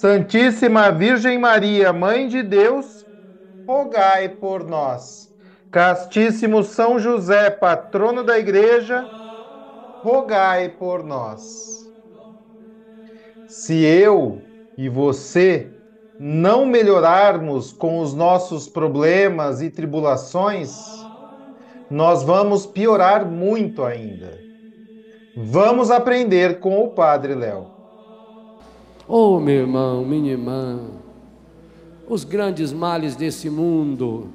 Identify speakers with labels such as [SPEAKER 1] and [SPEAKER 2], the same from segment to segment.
[SPEAKER 1] Santíssima Virgem Maria, Mãe de Deus, rogai por nós. Castíssimo São José, patrono da Igreja, rogai por nós. Se eu e você não melhorarmos com os nossos problemas e tribulações, nós vamos piorar muito ainda. Vamos aprender com o Padre Léo.
[SPEAKER 2] Oh, meu irmão, minha irmã, os grandes males desse mundo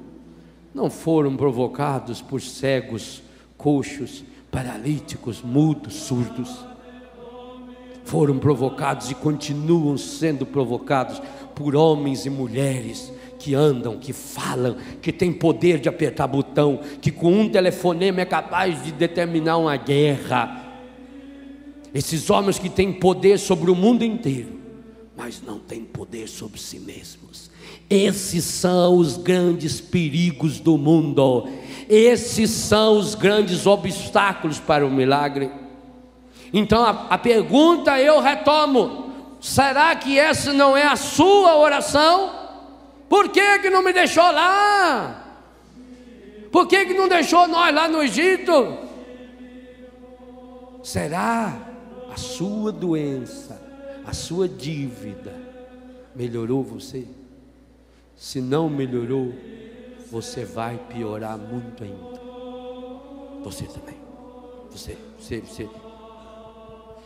[SPEAKER 2] não foram provocados por cegos, coxos, paralíticos, mudos, surdos. Foram provocados e continuam sendo provocados por homens e mulheres que andam, que falam, que têm poder de apertar botão, que com um telefonema é capaz de determinar uma guerra esses homens que têm poder sobre o mundo inteiro, mas não têm poder sobre si mesmos. Esses são os grandes perigos do mundo. Esses são os grandes obstáculos para o milagre. Então a, a pergunta eu retomo: será que essa não é a sua oração? Por que, que não me deixou lá? Por que, que não deixou nós lá no Egito? Será sua doença, a sua dívida, melhorou você? Se não melhorou, você vai piorar muito ainda. Você também. Você, você, você.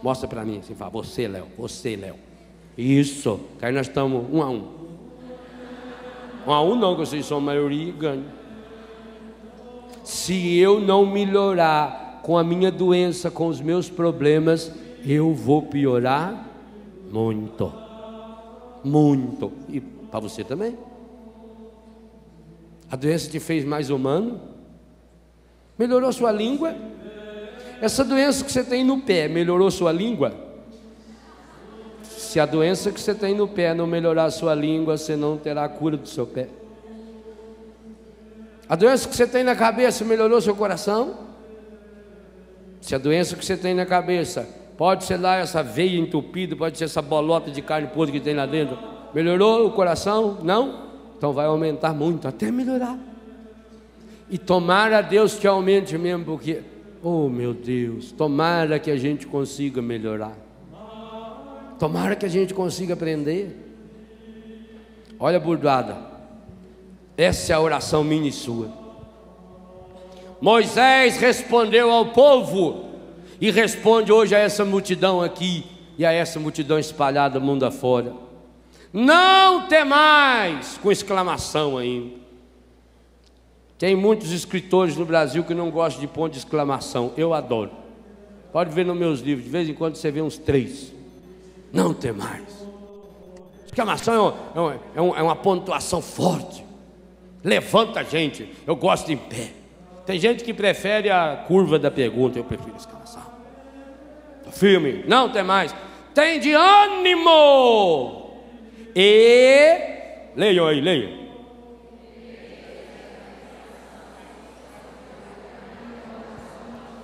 [SPEAKER 2] Mostra para mim, assim, fala, você, Léo, você, Léo. Isso, que aí nós estamos um a um. Um a um não, que vocês são a maioria e ganham. Se eu não melhorar com a minha doença, com os meus problemas, eu vou piorar muito. Muito. E para você também. A doença te fez mais humano? Melhorou sua língua? Essa doença que você tem no pé melhorou sua língua? Se a doença que você tem no pé não melhorar sua língua, você não terá a cura do seu pé. A doença que você tem na cabeça melhorou seu coração? Se a doença que você tem na cabeça Pode ser lá essa veia entupida, pode ser essa bolota de carne podre que tem lá dentro. Melhorou o coração? Não? Então vai aumentar muito, até melhorar. E tomara Deus que aumente mesmo, porque, oh meu Deus, tomara que a gente consiga melhorar. Tomara que a gente consiga aprender. Olha a burdoada. Essa é a oração minha e sua. Moisés respondeu ao povo: e responde hoje a essa multidão aqui e a essa multidão espalhada mundo afora. Não temais, com exclamação ainda. Tem muitos escritores no Brasil que não gostam de ponto de exclamação. Eu adoro. Pode ver nos meus livros, de vez em quando você vê uns três. Não temais. Exclamação é, uma, é, uma, é uma pontuação forte. Levanta a gente. Eu gosto em pé. Tem gente que prefere a curva da pergunta, eu prefiro exclamação firme, não tem mais. Tem de ânimo. E leiam aí, leiam.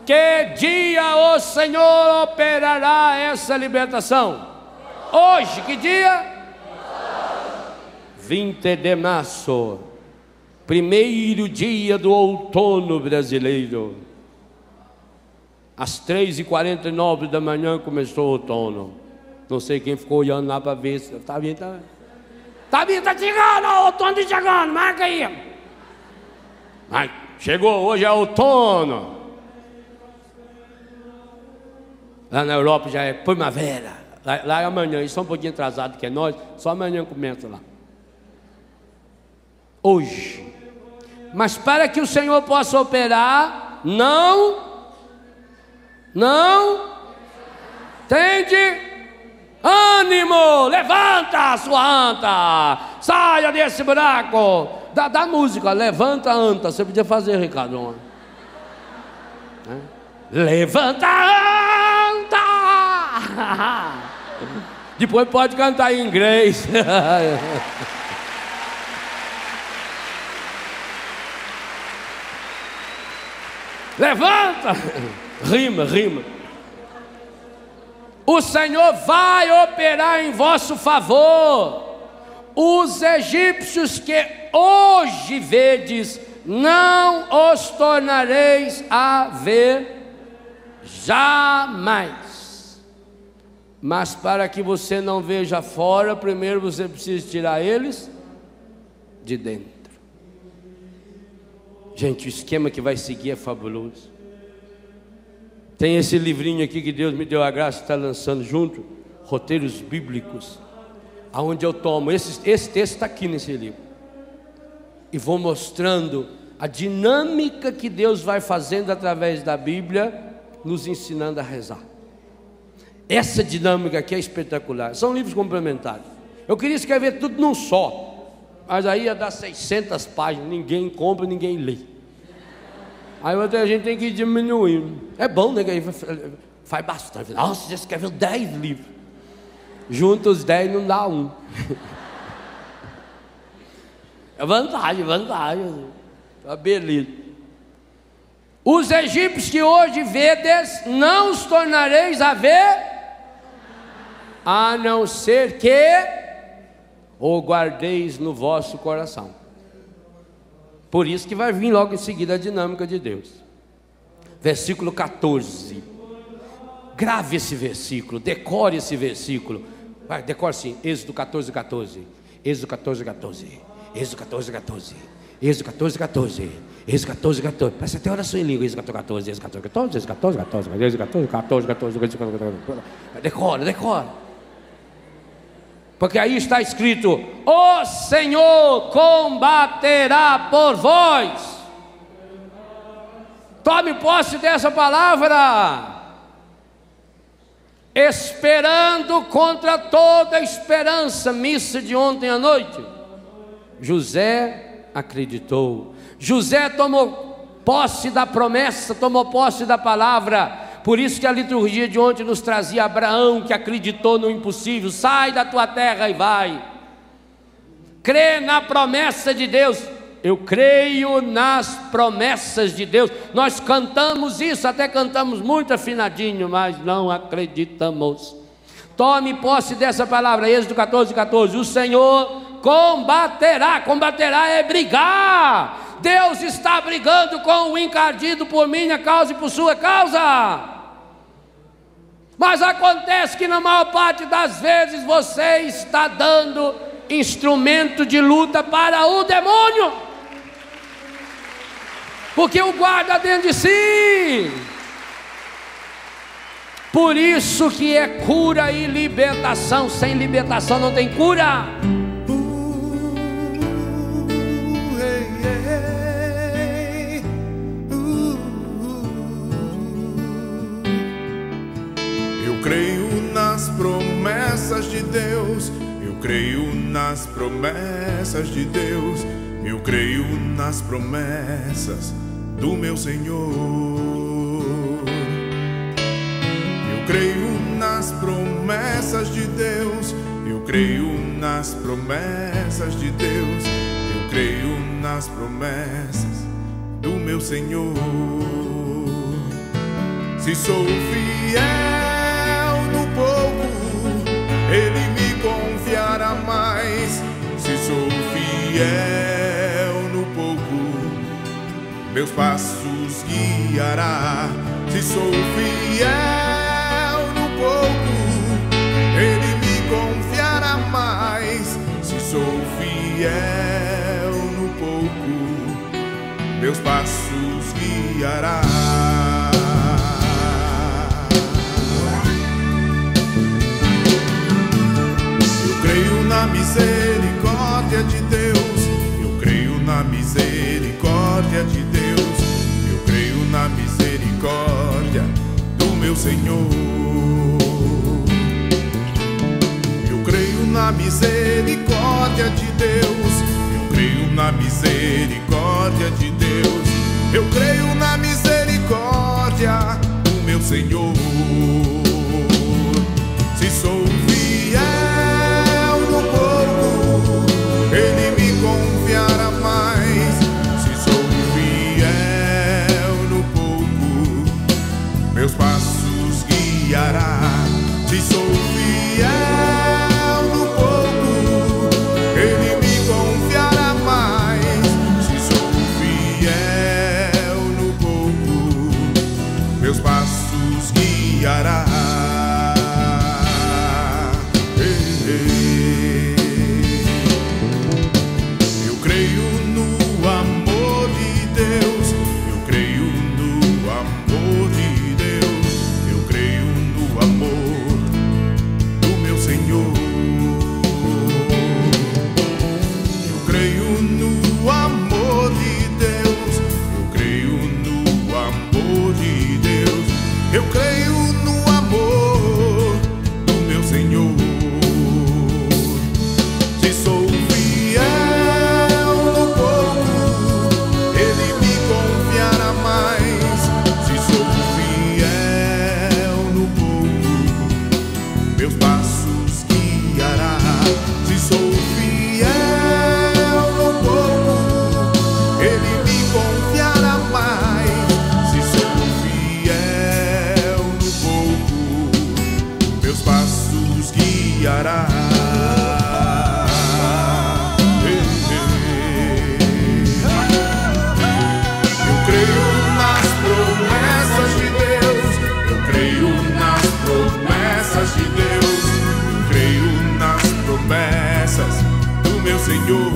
[SPEAKER 2] Que dia o Senhor operará essa libertação? Hoje, que dia? 20 de março, primeiro dia do outono brasileiro. Às 3h49 da manhã começou o outono. Não sei quem ficou olhando lá para ver se está vendo. Tá... Tabita tá chegando, outono chegando, marca aí. Ai, chegou, hoje é outono. Lá na Europa já é primavera. Lá, lá é amanhã, eles são um pouquinho atrasados que é nós, só amanhã começa lá. Hoje. Mas para que o Senhor possa operar, não, não, tende ânimo, levanta sua anta, saia desse buraco, da, da música, levanta anta, você podia fazer, Ricardo. É? Levanta anta, depois pode cantar em inglês. Levanta! Rima, rima. O Senhor vai operar em vosso favor. Os egípcios que hoje vedes, não os tornareis a ver jamais. Mas para que você não veja fora, primeiro você precisa tirar eles de dentro. Gente, o esquema que vai seguir é fabuloso. Tem esse livrinho aqui que Deus me deu a graça de estar lançando junto, roteiros bíblicos, aonde eu tomo esse, esse texto está aqui nesse livro e vou mostrando a dinâmica que Deus vai fazendo através da Bíblia, nos ensinando a rezar. Essa dinâmica aqui é espetacular. São livros complementares. Eu queria escrever tudo num só. Mas aí ia dar 600 páginas, ninguém compra, ninguém lê. Aí a gente tem que ir diminuindo. É bom, né? Que faz bastante. Nossa, você escreveu 10 livros. Junta os 10 não dá um. É vantagem, vantagem. Tá beleza. Os egípcios que hoje vedes, não os tornareis a ver, a não ser que ou guardeis no vosso coração. Por isso que vai vir logo em seguida a dinâmica de Deus. Versículo 14. Grave esse versículo, decore esse versículo. Vai, decore sim. Êxodo 14, 14. Êxodo 14, 14. Êxodo 14, 14. Êxodo 14, 14. Êxodo 14, 14. Parece até oração em língua. Êxodo 14, 14. Êxodo 14, 14. Êxodo 14, 14. Êxodo 14, 14. 14, 14. Decora, decora. Porque aí está escrito: O Senhor combaterá por vós. Tome posse dessa palavra. Esperando contra toda esperança, missa de ontem à noite. José acreditou. José tomou posse da promessa, tomou posse da palavra por isso que a liturgia de ontem nos trazia Abraão que acreditou no impossível. Sai da tua terra e vai. Crê na promessa de Deus. Eu creio nas promessas de Deus. Nós cantamos isso, até cantamos muito afinadinho, mas não acreditamos. Tome posse dessa palavra, Êxodo 14, 14. O Senhor combaterá, combaterá é brigar. Deus está brigando com o encardido por minha causa e por sua causa. Mas acontece que na maior parte das vezes você está dando instrumento de luta para o demônio. Porque o guarda dentro de si. Por isso que é cura e libertação. Sem libertação não tem cura.
[SPEAKER 3] Promessas de Deus, eu creio nas promessas de Deus, eu creio nas promessas do meu Senhor. Eu creio nas promessas de Deus, eu creio nas promessas de Deus, eu creio nas promessas do meu Senhor. Se sou fiel no pouco ele me confiará mais. Se sou fiel no pouco, meus passos guiará. Se sou fiel no pouco, Ele me confiará mais. Se sou fiel no pouco, meus passos guiará. Misericórdia de Deus, eu creio na misericórdia de Deus, eu creio na misericórdia do meu Senhor na misericórdia de Deus. Eu creio na misericórdia de Deus. Eu creio na misericórdia do meu Senhor. passos guiará. Se sou Senhor.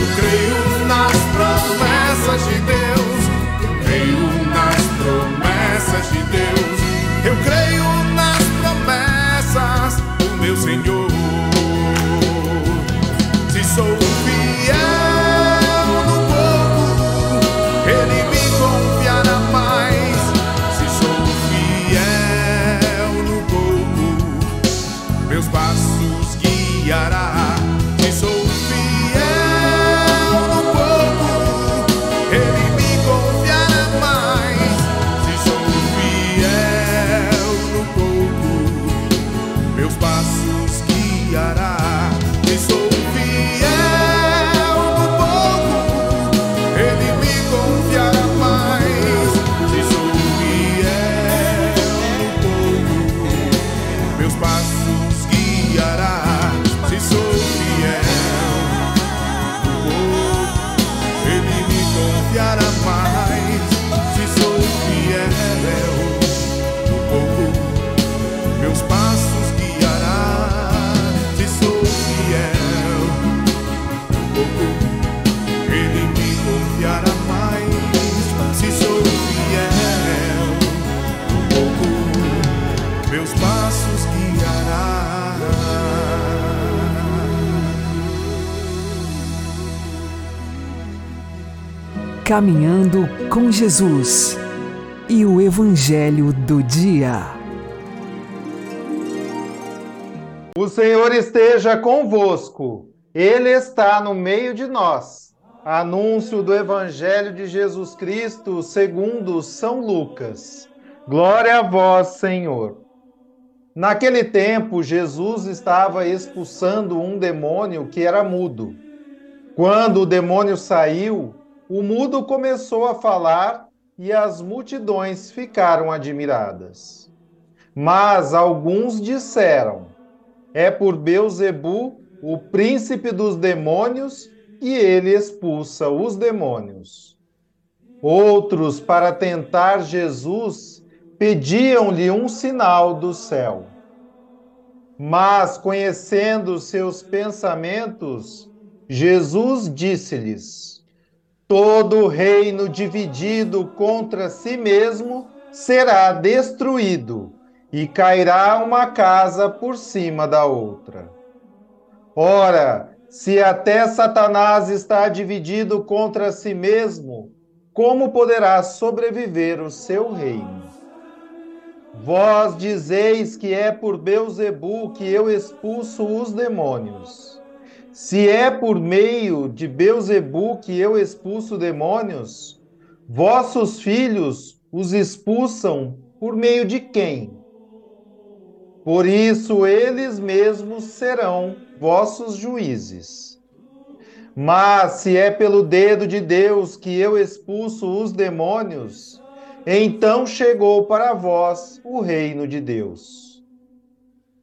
[SPEAKER 3] Eu creio nas promessas de Deus, eu creio nas promessas de Deus.
[SPEAKER 4] Caminhando com Jesus e o Evangelho do Dia.
[SPEAKER 1] O Senhor esteja convosco, Ele está no meio de nós. Anúncio do Evangelho de Jesus Cristo segundo São Lucas. Glória a vós, Senhor. Naquele tempo, Jesus estava expulsando um demônio que era mudo. Quando o demônio saiu, o mudo começou a falar e as multidões ficaram admiradas. Mas alguns disseram: É por Beuzebu, o príncipe dos demônios, que ele expulsa os demônios. Outros, para tentar Jesus, pediam-lhe um sinal do céu. Mas, conhecendo seus pensamentos, Jesus disse-lhes: Todo reino dividido contra si mesmo será destruído, e cairá uma casa por cima da outra. Ora, se até Satanás está dividido contra si mesmo, como poderá sobreviver o seu reino? Vós dizeis que é por Beuzebu que eu expulso os demônios. Se é por meio de Beuzebu que eu expulso demônios, vossos filhos os expulsam por meio de quem? Por isso eles mesmos serão vossos juízes. Mas se é pelo dedo de Deus que eu expulso os demônios, então chegou para vós o reino de Deus.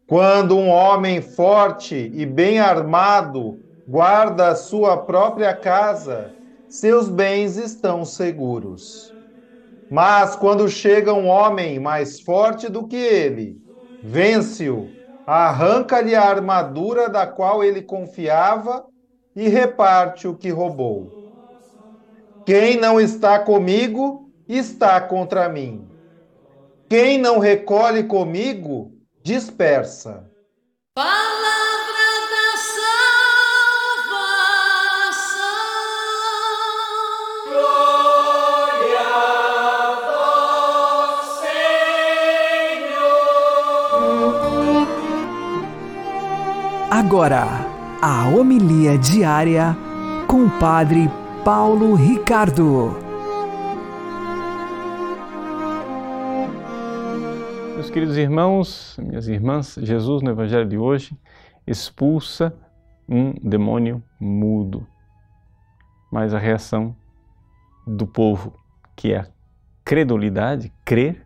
[SPEAKER 1] Quando um homem forte e bem armado guarda a sua própria casa, seus bens estão seguros. Mas quando chega um homem mais forte do que ele, vence-o, arranca-lhe a armadura da qual ele confiava e reparte o que roubou. Quem não está comigo, está contra mim. Quem não recolhe comigo, dispersa.
[SPEAKER 5] Palavra da salvação. Glória a vós, Senhor.
[SPEAKER 4] Agora, a homilia diária com o Padre Paulo Ricardo.
[SPEAKER 6] Queridos irmãos, minhas irmãs, Jesus no Evangelho de hoje expulsa um demônio mudo. Mas a reação do povo, que é a credulidade, crer,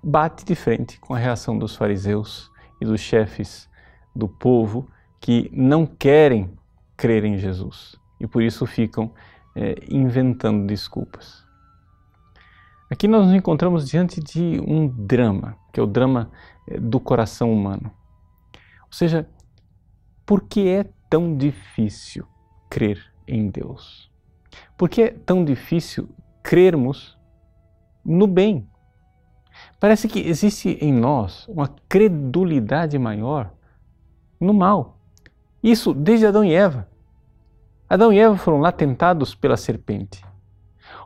[SPEAKER 6] bate de frente com a reação dos fariseus e dos chefes do povo que não querem crer em Jesus e por isso ficam é, inventando desculpas. Aqui nós nos encontramos diante de um drama, que é o drama eh, do coração humano. Ou seja, por que é tão difícil crer em Deus? Por que é tão difícil crermos no bem? Parece que existe em nós uma credulidade maior no mal. Isso desde Adão e Eva. Adão e Eva foram lá tentados pela serpente.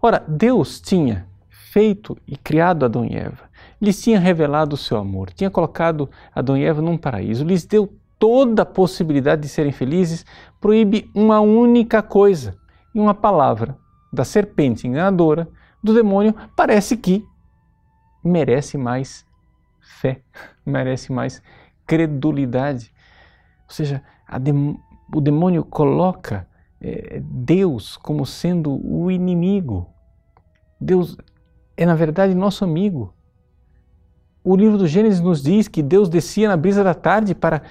[SPEAKER 6] Ora, Deus tinha feito e criado Adão e Eva. Lhes tinha revelado o seu amor, tinha colocado Adão e Eva num paraíso, lhes deu toda a possibilidade de serem felizes, proíbe uma única coisa. E uma palavra da serpente enganadora, do demônio, parece que merece mais fé, merece mais credulidade. Ou seja, dem o demônio coloca é, Deus como sendo o inimigo. Deus é, na verdade, nosso amigo. O livro do Gênesis nos diz que Deus descia na brisa da tarde para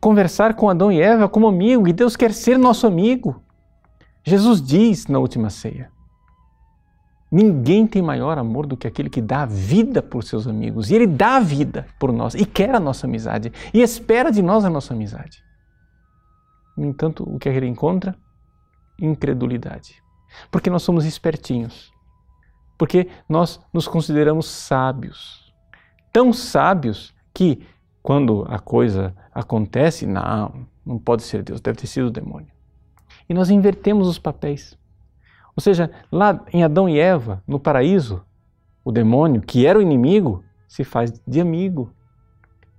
[SPEAKER 6] conversar com Adão e Eva como amigo, e Deus quer ser nosso amigo. Jesus diz na última ceia: Ninguém tem maior amor do que aquele que dá a vida por seus amigos. E ele dá a vida por nós e quer a nossa amizade e espera de nós a nossa amizade. No entanto, o que ele encontra? Incredulidade. Porque nós somos espertinhos porque nós nos consideramos sábios. Tão sábios que, quando a coisa acontece, não, não pode ser Deus, deve ter sido o demônio. E nós invertemos os papéis. Ou seja, lá em Adão e Eva, no paraíso, o demônio, que era o inimigo, se faz de amigo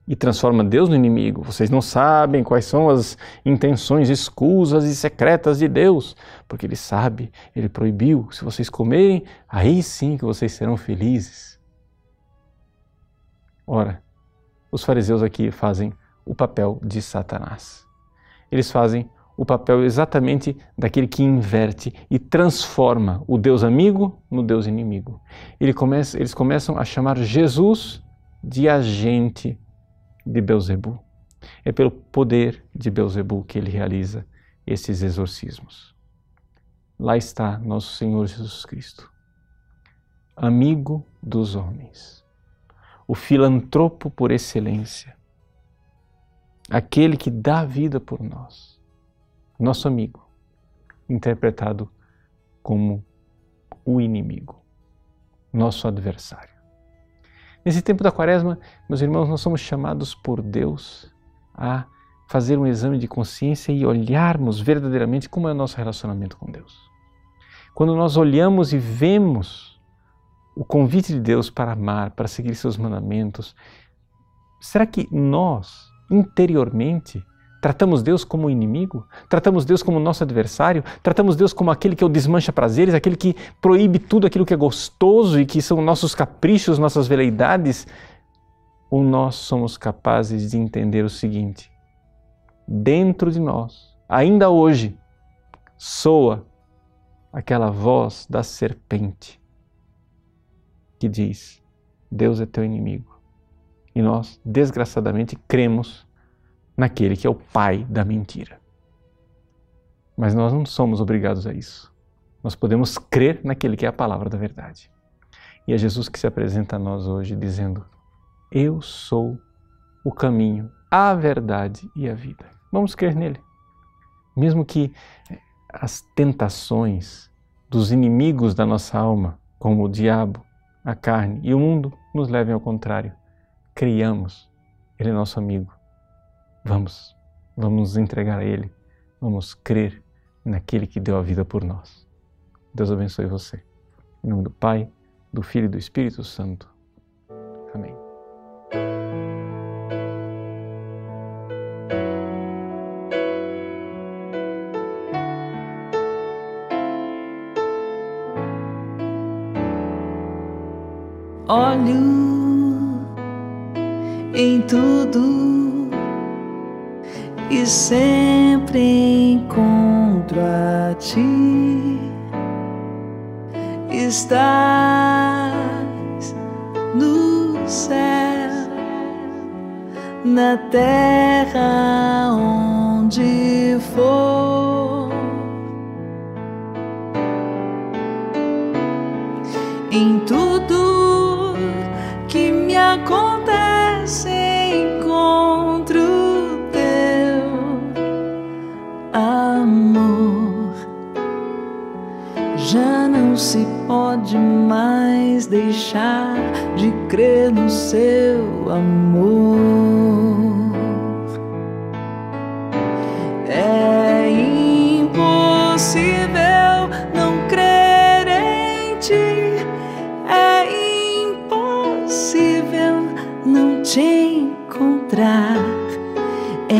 [SPEAKER 6] e transforma Deus no inimigo. Vocês não sabem quais são as intenções escusas e secretas de Deus, porque Ele sabe, Ele proibiu. Se vocês comerem, aí sim que vocês serão felizes. Ora, os fariseus aqui fazem o papel de Satanás. Eles fazem o papel exatamente daquele que inverte e transforma o Deus amigo no Deus inimigo. Eles começam a chamar Jesus de agente de Beuzebu. É pelo poder de Beuzebu que ele realiza esses exorcismos. Lá está nosso Senhor Jesus Cristo, amigo dos homens, o filantropo por excelência, aquele que dá vida por nós, nosso amigo, interpretado como o inimigo, nosso adversário. Nesse tempo da quaresma, meus irmãos, nós somos chamados por Deus a fazer um exame de consciência e olharmos verdadeiramente como é o nosso relacionamento com Deus. Quando nós olhamos e vemos o convite de Deus para amar, para seguir seus mandamentos, será que nós, interiormente, tratamos Deus como inimigo? Tratamos Deus como nosso adversário? Tratamos Deus como aquele que o desmancha prazeres, aquele que proíbe tudo aquilo que é gostoso e que são nossos caprichos, nossas veleidades? Ou nós somos capazes de entender o seguinte: dentro de nós, ainda hoje, soa aquela voz da serpente que diz: Deus é teu inimigo. E nós, desgraçadamente, cremos naquele que é o pai da mentira. Mas nós não somos obrigados a isso. Nós podemos crer naquele que é a palavra da verdade. E é Jesus que se apresenta a nós hoje dizendo: Eu sou o caminho, a verdade e a vida. Vamos crer nele. Mesmo que as tentações dos inimigos da nossa alma, como o diabo, a carne e o mundo, nos levem ao contrário. Criamos, ele é nosso amigo. Vamos, vamos nos entregar a ele. Vamos crer naquele que deu a vida por nós. Deus abençoe você. Em nome do Pai, do Filho e do Espírito Santo. Amém.
[SPEAKER 7] olho em tudo e sempre encontro a ti. Estás no céu, na terra onde for. Em tudo que me acontece, Já não se pode mais deixar de crer no seu amor. É impossível não crer em ti. É impossível não te encontrar. É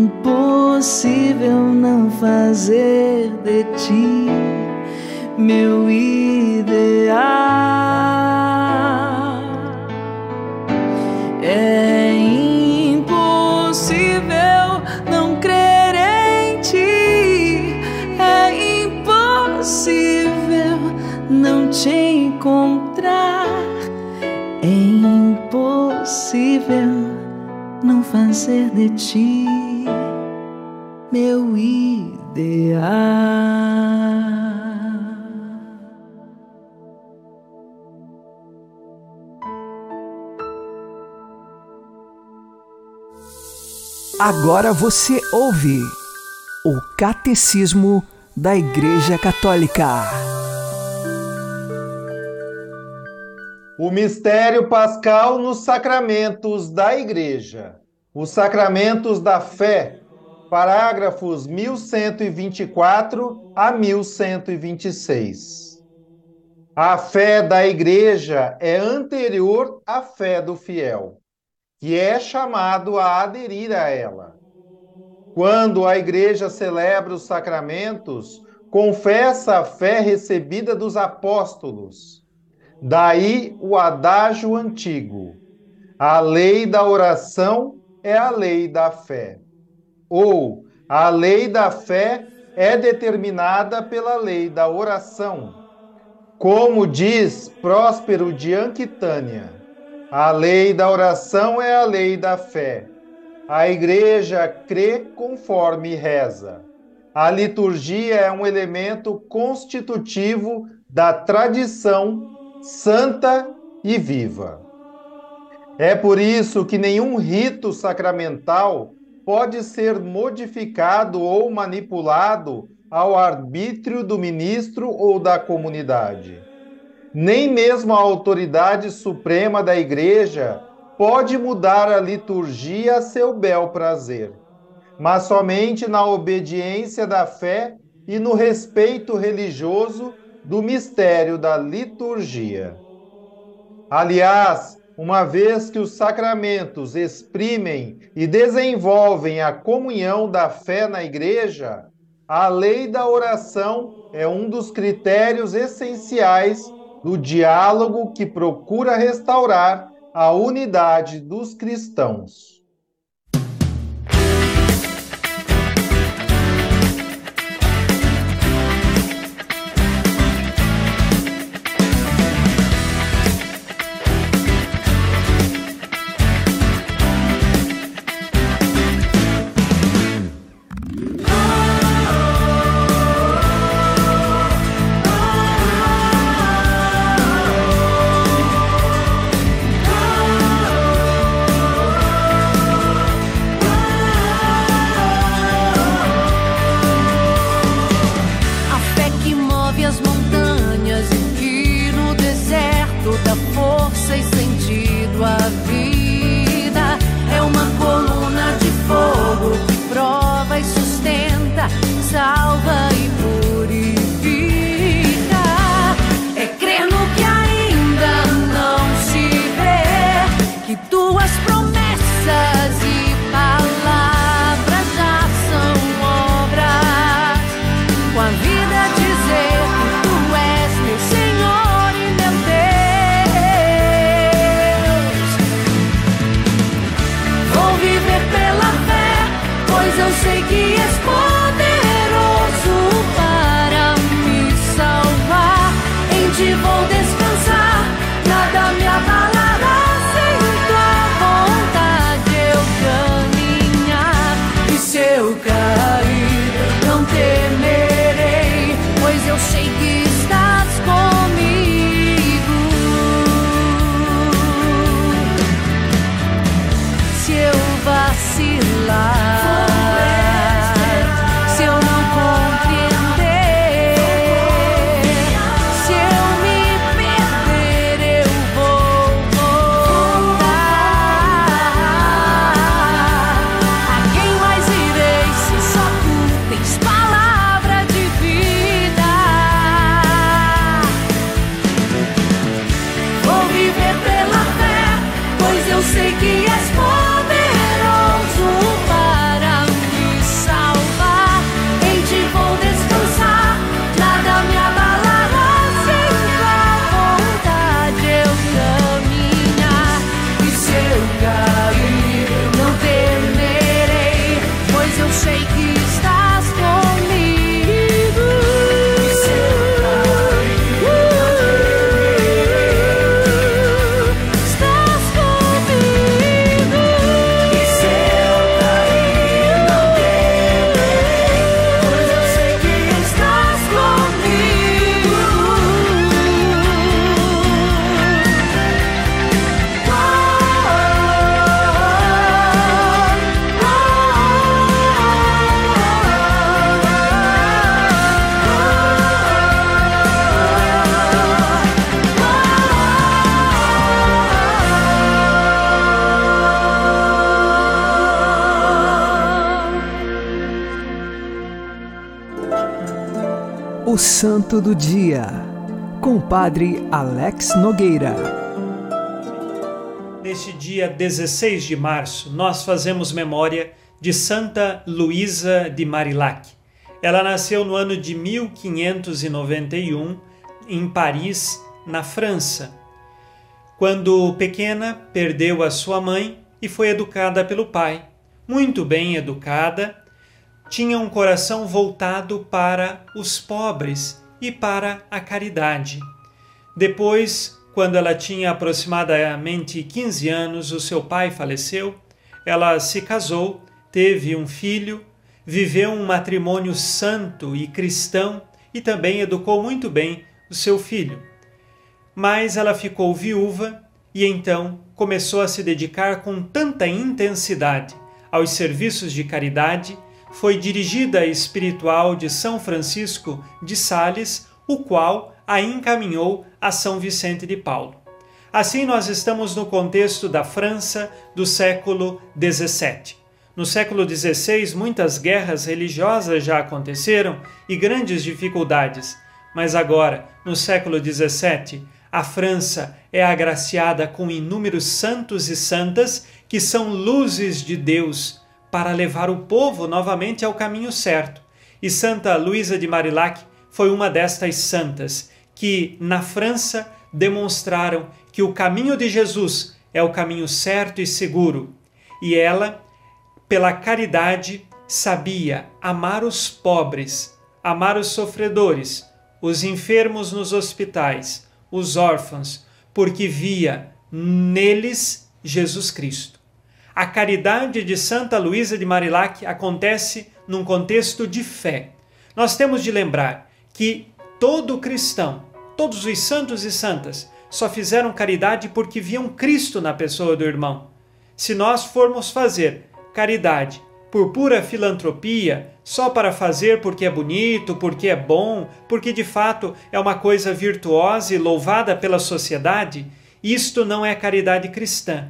[SPEAKER 7] impossível não fazer de ti meu ideal. É impossível não crer em ti. É impossível não te encontrar. É impossível não fazer de ti meu ideal.
[SPEAKER 5] Agora você ouve o Catecismo da Igreja Católica.
[SPEAKER 1] O mistério pascal nos sacramentos da Igreja. Os sacramentos da fé, parágrafos 1124 a 1126. A fé da Igreja é anterior à fé do fiel, que é chamado a aderir a ela. Quando a Igreja celebra os sacramentos, confessa a fé recebida dos apóstolos. Daí o adágio antigo: a lei da oração é a lei da fé. Ou a lei da fé é determinada pela lei da oração. Como diz Próspero de Anquitânia, a lei da oração é a lei da fé. A igreja crê conforme reza. A liturgia é um elemento constitutivo da tradição santa e viva. É por isso que nenhum rito sacramental pode ser modificado ou manipulado ao arbítrio do ministro ou da comunidade. Nem mesmo a autoridade suprema da Igreja pode mudar a liturgia a seu bel prazer, mas somente na obediência da fé e no respeito religioso do mistério da liturgia. Aliás, uma vez que os sacramentos exprimem e desenvolvem a comunhão da fé na Igreja, a lei da oração é um dos critérios essenciais do diálogo que procura restaurar a unidade dos cristãos.
[SPEAKER 4] O Santo do Dia, com o Padre Alex Nogueira.
[SPEAKER 8] Neste dia 16 de março, nós fazemos memória de Santa Luísa de Marillac. Ela nasceu no ano de 1591 em Paris, na França. Quando pequena, perdeu a sua mãe e foi educada pelo pai. Muito bem educada, tinha um coração voltado para os pobres e para a caridade. Depois, quando ela tinha aproximadamente 15 anos, o seu pai faleceu. Ela se casou, teve um filho, viveu um matrimônio santo e cristão e também educou muito bem o seu filho. Mas ela ficou viúva e então começou a se dedicar com tanta intensidade aos serviços de caridade, foi dirigida espiritual de São Francisco de Sales, o qual a encaminhou a São Vicente de Paulo. Assim, nós estamos no contexto da França do século XVII. No século XVI, muitas guerras religiosas já aconteceram e grandes dificuldades, mas agora, no século XVII, a França é agraciada com inúmeros santos e santas que são luzes de Deus para levar o povo novamente ao caminho certo. E Santa Luísa de Marillac foi uma destas santas que, na França, demonstraram que o caminho de Jesus é o caminho certo e seguro. E ela, pela caridade, sabia amar os pobres, amar os sofredores, os enfermos nos hospitais, os órfãos, porque via neles Jesus Cristo. A caridade de Santa Luísa de Marillac acontece num contexto de fé. Nós temos de lembrar que todo cristão, todos os santos e santas, só fizeram caridade porque viam Cristo na pessoa do irmão. Se nós formos fazer caridade por pura filantropia, só para fazer porque é bonito, porque é bom, porque de fato é uma coisa virtuosa e louvada pela sociedade, isto não é caridade cristã.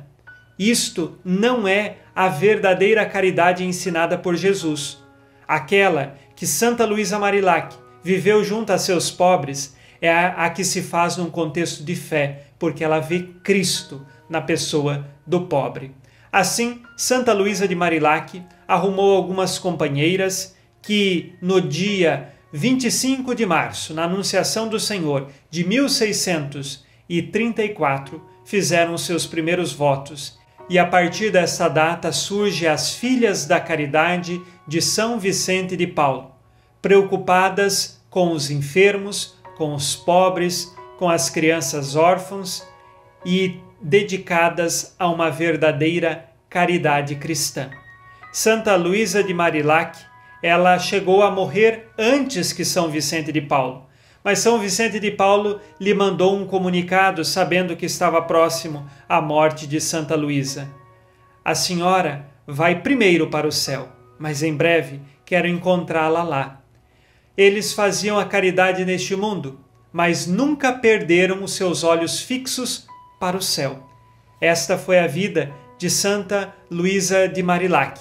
[SPEAKER 8] Isto não é a verdadeira caridade ensinada por Jesus. Aquela que Santa Luísa Marillac viveu junto a seus pobres é a, que se faz num contexto de fé, porque ela vê Cristo na pessoa do pobre. Assim, Santa Luísa de Marillac arrumou algumas companheiras que no dia 25 de março, na Anunciação do Senhor de 1634, fizeram seus primeiros votos. E a partir dessa data surge as Filhas da Caridade de São Vicente de Paulo, preocupadas com os enfermos, com os pobres, com as crianças órfãos e dedicadas a uma verdadeira caridade cristã. Santa Luísa de Marillac, ela chegou a morrer antes que São Vicente de Paulo, mas São Vicente de Paulo lhe mandou um comunicado sabendo que estava próximo a morte de Santa Luísa. A senhora vai primeiro para o céu, mas em breve quero encontrá-la lá. Eles faziam a caridade neste mundo, mas nunca perderam os seus olhos fixos para o céu. Esta foi a vida de Santa Luísa de Marillac.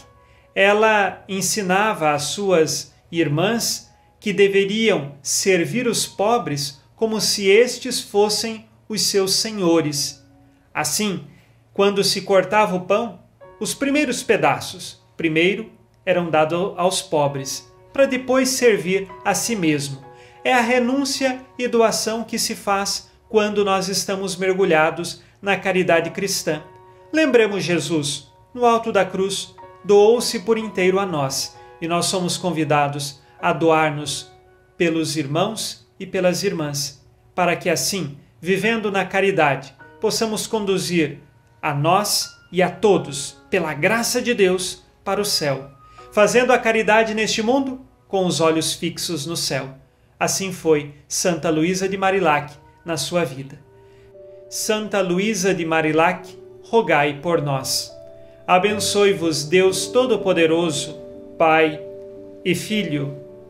[SPEAKER 8] Ela ensinava às suas irmãs que deveriam servir os pobres como se estes fossem os seus senhores. Assim, quando se cortava o pão, os primeiros pedaços, primeiro, eram dados aos pobres, para depois servir a si mesmo. É a renúncia e doação que se faz quando nós estamos mergulhados na caridade cristã. Lembremos Jesus, no alto da cruz, doou-se por inteiro a nós e nós somos convidados a doar-nos pelos irmãos e pelas irmãs, para que assim, vivendo na caridade, possamos conduzir a nós e a todos, pela graça de Deus, para o céu, fazendo a caridade neste mundo com os olhos fixos no céu. Assim foi Santa Luísa de Marillac na sua vida. Santa Luísa de Marillac, rogai por nós. Abençoe-vos Deus Todo-Poderoso, Pai e Filho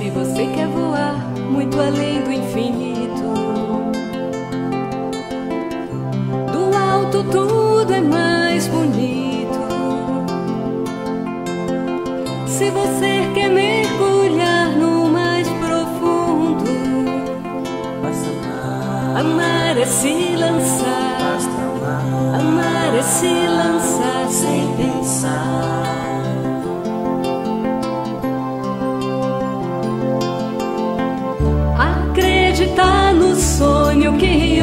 [SPEAKER 9] Se você quer voar muito além do infinito. tudo é mais bonito. Se você quer mergulhar no mais profundo, amar é se lançar, amar é se lançar sem pensar.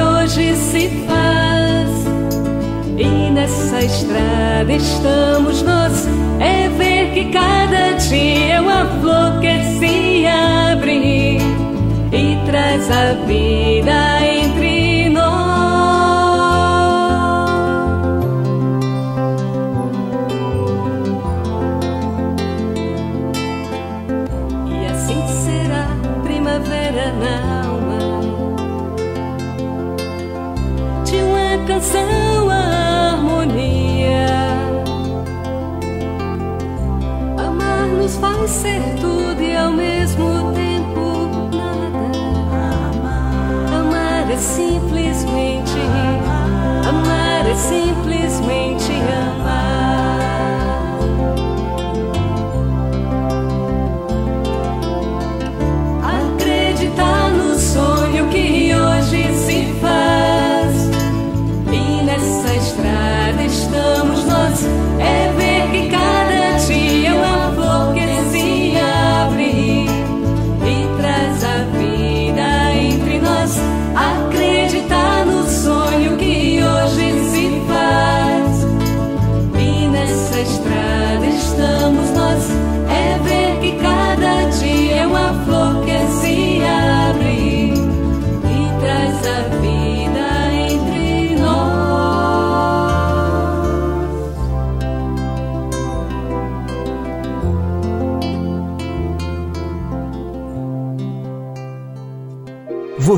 [SPEAKER 9] Hoje se faz. E nessa estrada estamos nós. É ver que cada dia uma flor que se abre e traz a vida É simplesmente amar é simplesmente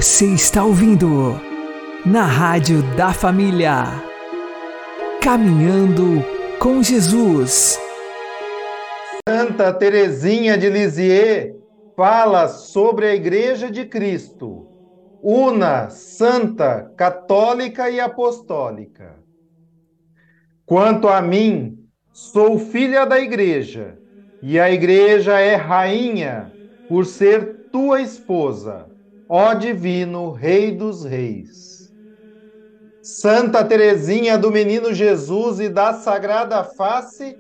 [SPEAKER 4] Você está ouvindo na Rádio da Família. Caminhando com Jesus.
[SPEAKER 1] Santa Teresinha de Lisieux fala sobre a Igreja de Cristo, una, santa, católica e apostólica. Quanto a mim, sou filha da Igreja, e a Igreja é rainha por ser tua esposa, ó Divino Rei dos Reis. Santa Teresinha do Menino Jesus e da Sagrada Face,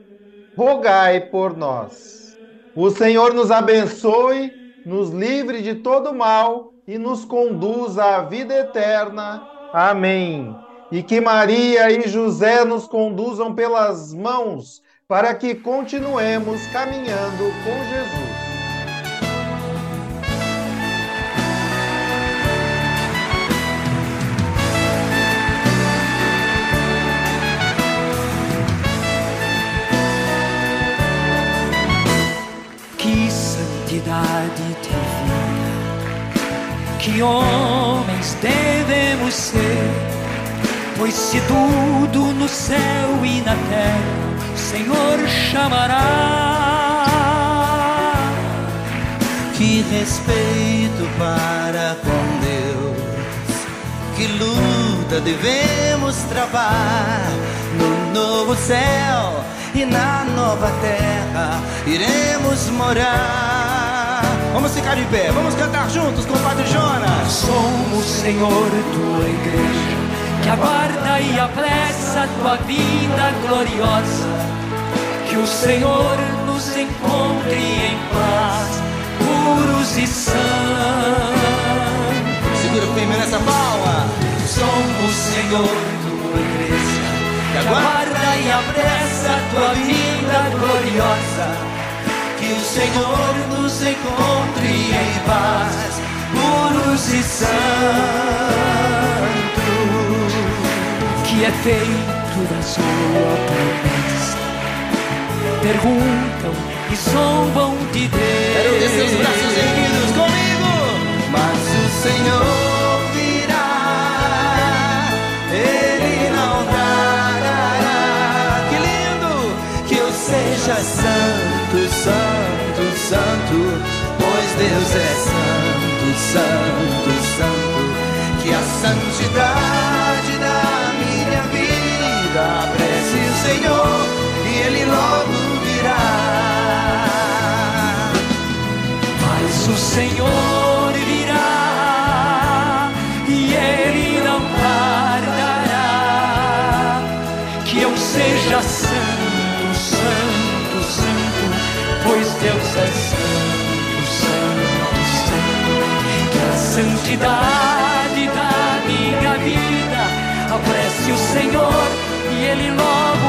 [SPEAKER 1] rogai por nós. O Senhor nos abençoe, nos livre de todo mal e nos conduza à vida eterna. Amém. E que Maria e José nos conduzam pelas mãos para que continuemos caminhando com Jesus.
[SPEAKER 10] Que homens devemos ser, pois se tudo no céu e na terra o Senhor chamará.
[SPEAKER 11] Que respeito para com Deus, que luta devemos travar no novo céu e na nova terra iremos morar. Vamos ficar de pé, vamos cantar juntos com o Padre Jonas.
[SPEAKER 10] Somos, Senhor, tua igreja, que aguarda e apressa tua vida gloriosa. Que o Senhor nos encontre em paz, puros e santos.
[SPEAKER 11] Segura firme nessa palma.
[SPEAKER 10] Somos, Senhor, tua igreja, que aguarda e apressa a tua vida gloriosa.
[SPEAKER 11] Que o Senhor nos encontre em paz, puros e santos.
[SPEAKER 10] que é feito da sua promessa. Perguntam e zombam de Deus.
[SPEAKER 11] Quero ver seus braços erguidos comigo. Mas o Senhor virá, Santo, pois Deus é santo, santo, santo, que a santidade da minha vida prece o Senhor e Ele logo virá.
[SPEAKER 10] Mas o Senhor virá e Ele não tardará que eu seja santo. É santo, santo, santo. Que a santidade da minha vida apresse o Senhor e Ele logo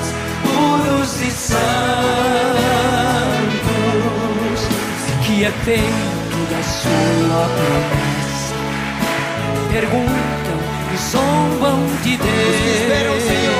[SPEAKER 10] É feito da sua promessa. Perguntam e zombam de Deus.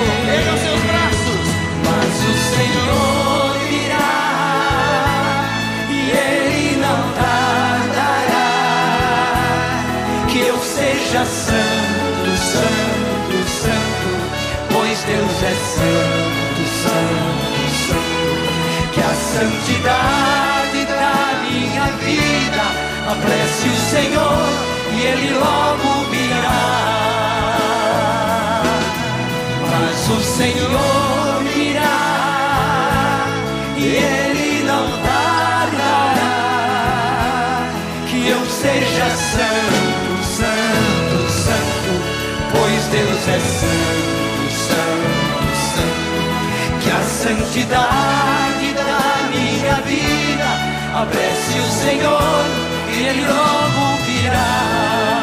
[SPEAKER 10] santidade da minha vida. Apresse o Senhor, e Ele logo virá.